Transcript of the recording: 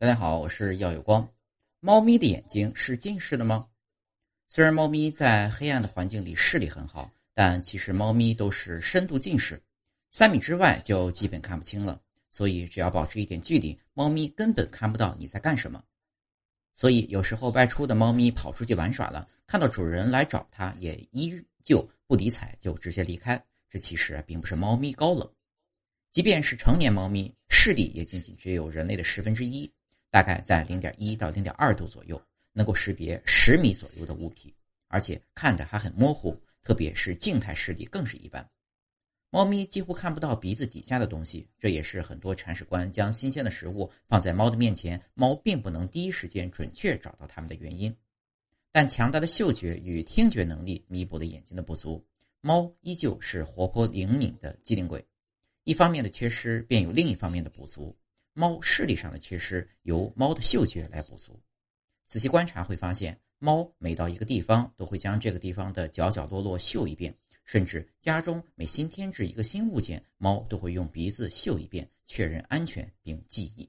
大家好，我是耀有光。猫咪的眼睛是近视的吗？虽然猫咪在黑暗的环境里视力很好，但其实猫咪都是深度近视，三米之外就基本看不清了。所以只要保持一点距离，猫咪根本看不到你在干什么。所以有时候外出的猫咪跑出去玩耍了，看到主人来找它，也依旧不理睬，就直接离开。这其实并不是猫咪高冷，即便是成年猫咪，视力也仅仅只有人类的十分之一。大概在零点一到零点二度左右，能够识别十米左右的物体，而且看着还很模糊，特别是静态视力更是一般。猫咪几乎看不到鼻子底下的东西，这也是很多铲屎官将新鲜的食物放在猫的面前，猫并不能第一时间准确找到它们的原因。但强大的嗅觉与听觉能力弥补了眼睛的不足，猫依旧是活泼灵敏的机灵鬼。一方面的缺失，便有另一方面的补足。猫视力上的缺失由猫的嗅觉来补足。仔细观察会发现，猫每到一个地方都会将这个地方的角角落落嗅一遍，甚至家中每新添置一个新物件，猫都会用鼻子嗅一遍，确认安全并记忆。